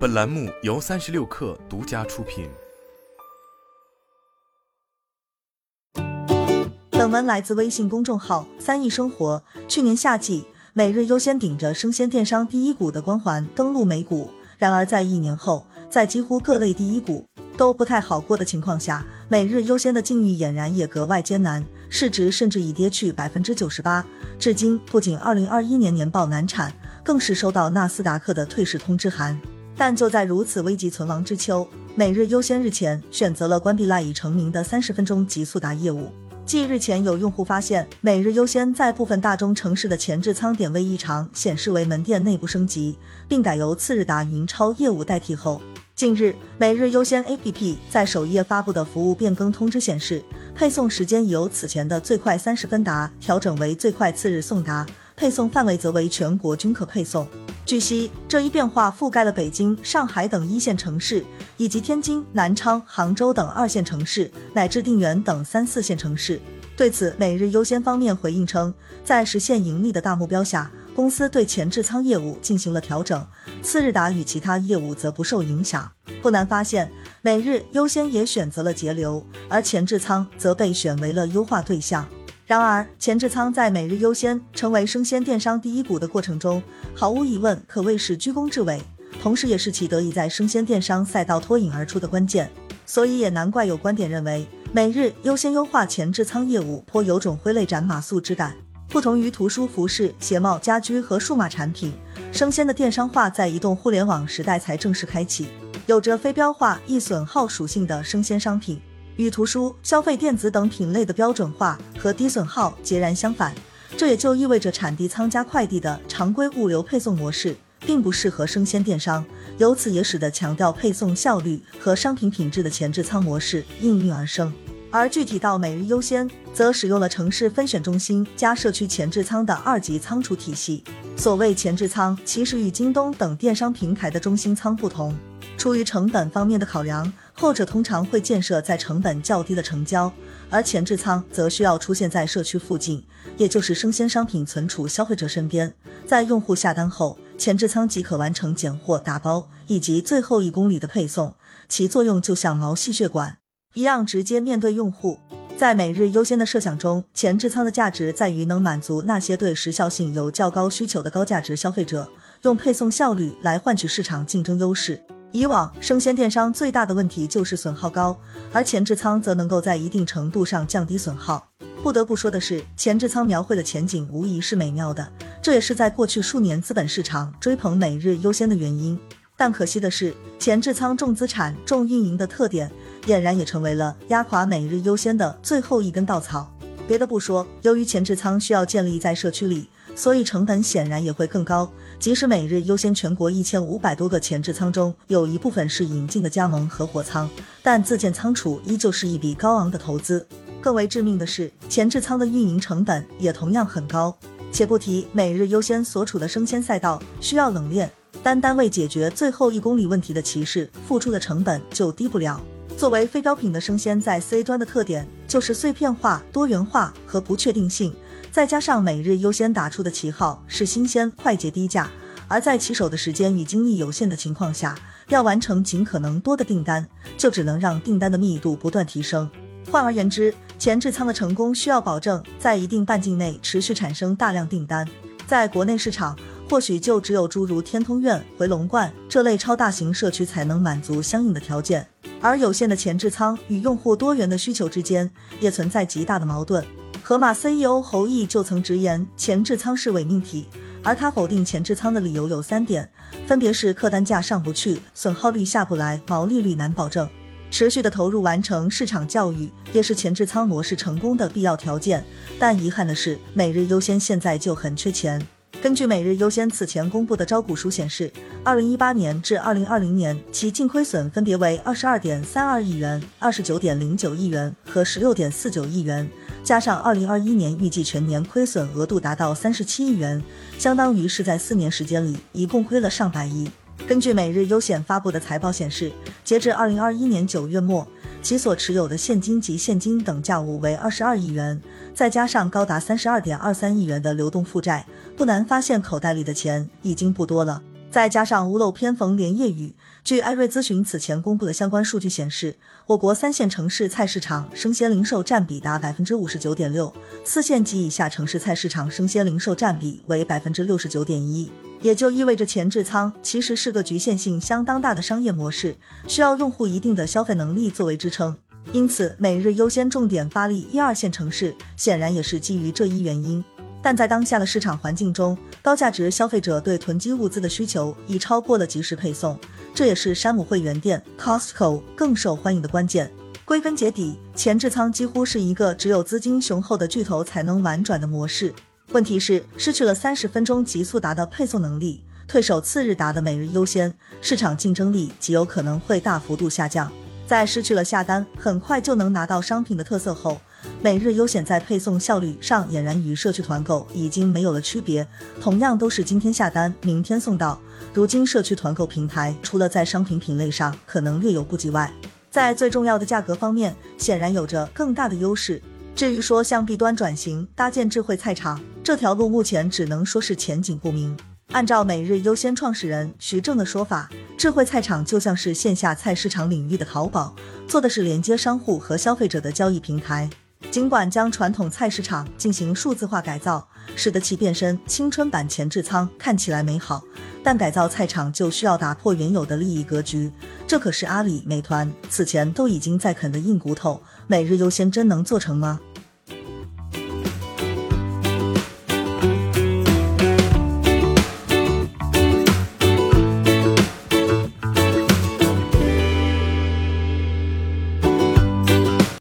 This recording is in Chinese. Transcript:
本栏目由三十六氪独家出品。本文来自微信公众号“三亿生活”。去年夏季，每日优先顶着生鲜电商第一股的光环登陆美股，然而在一年后，在几乎各类第一股都不太好过的情况下，每日优先的境遇俨然也格外艰难，市值甚至已跌去百分之九十八。至今，不仅二零二一年年报难产。更是收到纳斯达克的退市通知函，但就在如此危急存亡之秋，每日优先日前选择了关闭赖以成名的三十分钟极速达业务。继日前有用户发现每日优先在部分大中城市的前置仓点位异常显示为门店内部升级，并改由次日达云超业务代替后，近日每日优先 APP 在首页发布的服务变更通知显示，配送时间由此前的最快三十分达调整为最快次日送达。配送范围则为全国均可配送。据悉，这一变化覆盖了北京、上海等一线城市，以及天津、南昌、杭州等二线城市，乃至定远等三四线城市。对此，每日优先方面回应称，在实现盈利的大目标下，公司对前置仓业务进行了调整，次日达与其他业务则不受影响。不难发现，每日优先也选择了节流，而前置仓则被选为了优化对象。然而，前置仓在每日优先成为生鲜电商第一股的过程中，毫无疑问可谓是居功至伟，同时也是其得以在生鲜电商赛道脱颖而出的关键。所以也难怪有观点认为，每日优先优化前置仓业务颇有种挥泪斩马谡之感。不同于图书、服饰、鞋帽、家居和数码产品，生鲜的电商化在移动互联网时代才正式开启，有着非标化、易损耗属性的生鲜商品。与图书、消费电子等品类的标准化和低损耗截然相反，这也就意味着产地仓加快递的常规物流配送模式并不适合生鲜电商，由此也使得强调配送效率和商品品质的前置仓模式应运而生。而具体到每日优先，则使用了城市分选中心加社区前置仓的二级仓储体系。所谓前置仓，其实与京东等电商平台的中心仓不同。出于成本方面的考量，后者通常会建设在成本较低的城郊，而前置仓则需要出现在社区附近，也就是生鲜商品存储消费者身边。在用户下单后，前置仓即可完成拣货、打包以及最后一公里的配送，其作用就像毛细血管一样，直接面对用户。在每日优先的设想中，前置仓的价值在于能满足那些对时效性有较高需求的高价值消费者，用配送效率来换取市场竞争优势。以往生鲜电商最大的问题就是损耗高，而前置仓则能够在一定程度上降低损耗。不得不说的是，前置仓描绘的前景无疑是美妙的，这也是在过去数年资本市场追捧每日优先的原因。但可惜的是，前置仓重资产、重运营的特点，俨然也成为了压垮每日优先的最后一根稻草。别的不说，由于前置仓需要建立在社区里。所以成本显然也会更高。即使每日优先全国一千五百多个前置仓中有一部分是引进的加盟合伙仓，但自建仓储依旧是一笔高昂的投资。更为致命的是，前置仓的运营成本也同样很高。且不提每日优先所处的生鲜赛道需要冷链，单单为解决最后一公里问题的骑士付出的成本就低不了。作为非标品的生鲜，在 C 端的特点就是碎片化、多元化和不确定性。再加上每日优先打出的旗号是新鲜、快捷、低价，而在骑手的时间与精力有限的情况下，要完成尽可能多的订单，就只能让订单的密度不断提升。换而言之，前置仓的成功需要保证在一定半径内持续产生大量订单。在国内市场，或许就只有诸如天通苑、回龙观这类超大型社区才能满足相应的条件，而有限的前置仓与用户多元的需求之间也存在极大的矛盾。盒马 CEO 侯毅就曾直言前置仓是伪命题，而他否定前置仓的理由有三点，分别是客单价上不去、损耗率下不来、毛利率难保证。持续的投入完成市场教育也是前置仓模式成功的必要条件，但遗憾的是，每日优先现在就很缺钱。根据每日优先此前公布的招股书显示，二零一八年至二零二零年其净亏损分别为二十二点三二亿元、二十九点零九亿元和十六点四九亿元，加上二零二一年预计全年亏损额度达到三十七亿元，相当于是在四年时间里一共亏了上百亿。根据每日优险发布的财报显示，截至二零二一年九月末。其所持有的现金及现金等价物为二十二亿元，再加上高达三十二点二三亿元的流动负债，不难发现口袋里的钱已经不多了。再加上屋漏偏逢连夜雨，据艾瑞咨询此前公布的相关数据显示，我国三线城市菜市场生鲜零售占比达百分之五十九点六，四线及以下城市菜市场生鲜零售占比为百分之六十九点一，也就意味着前置仓其实是个局限性相当大的商业模式，需要用户一定的消费能力作为支撑。因此，每日优先重点发力一二线城市，显然也是基于这一原因。但在当下的市场环境中，高价值消费者对囤积物资的需求已超过了及时配送，这也是山姆会员店 Costco 更受欢迎的关键。归根结底，前置仓几乎是一个只有资金雄厚的巨头才能玩转的模式。问题是，失去了三十分钟极速达的配送能力，退守次日达的每日优先，市场竞争力极有可能会大幅度下降。在失去了下单很快就能拿到商品的特色后，每日优选在配送效率上俨然与社区团购已经没有了区别。同样都是今天下单，明天送到，如今社区团购平台除了在商品品类上可能略有不及外，在最重要的价格方面显然有着更大的优势。至于说向 B 端转型搭建智慧菜场这条路，目前只能说是前景不明。按照每日优先创始人徐正的说法，智慧菜场就像是线下菜市场领域的淘宝，做的是连接商户和消费者的交易平台。尽管将传统菜市场进行数字化改造，使得其变身青春版前置仓看起来美好，但改造菜场就需要打破原有的利益格局，这可是阿里、美团此前都已经在啃的硬骨头。每日优先真能做成吗？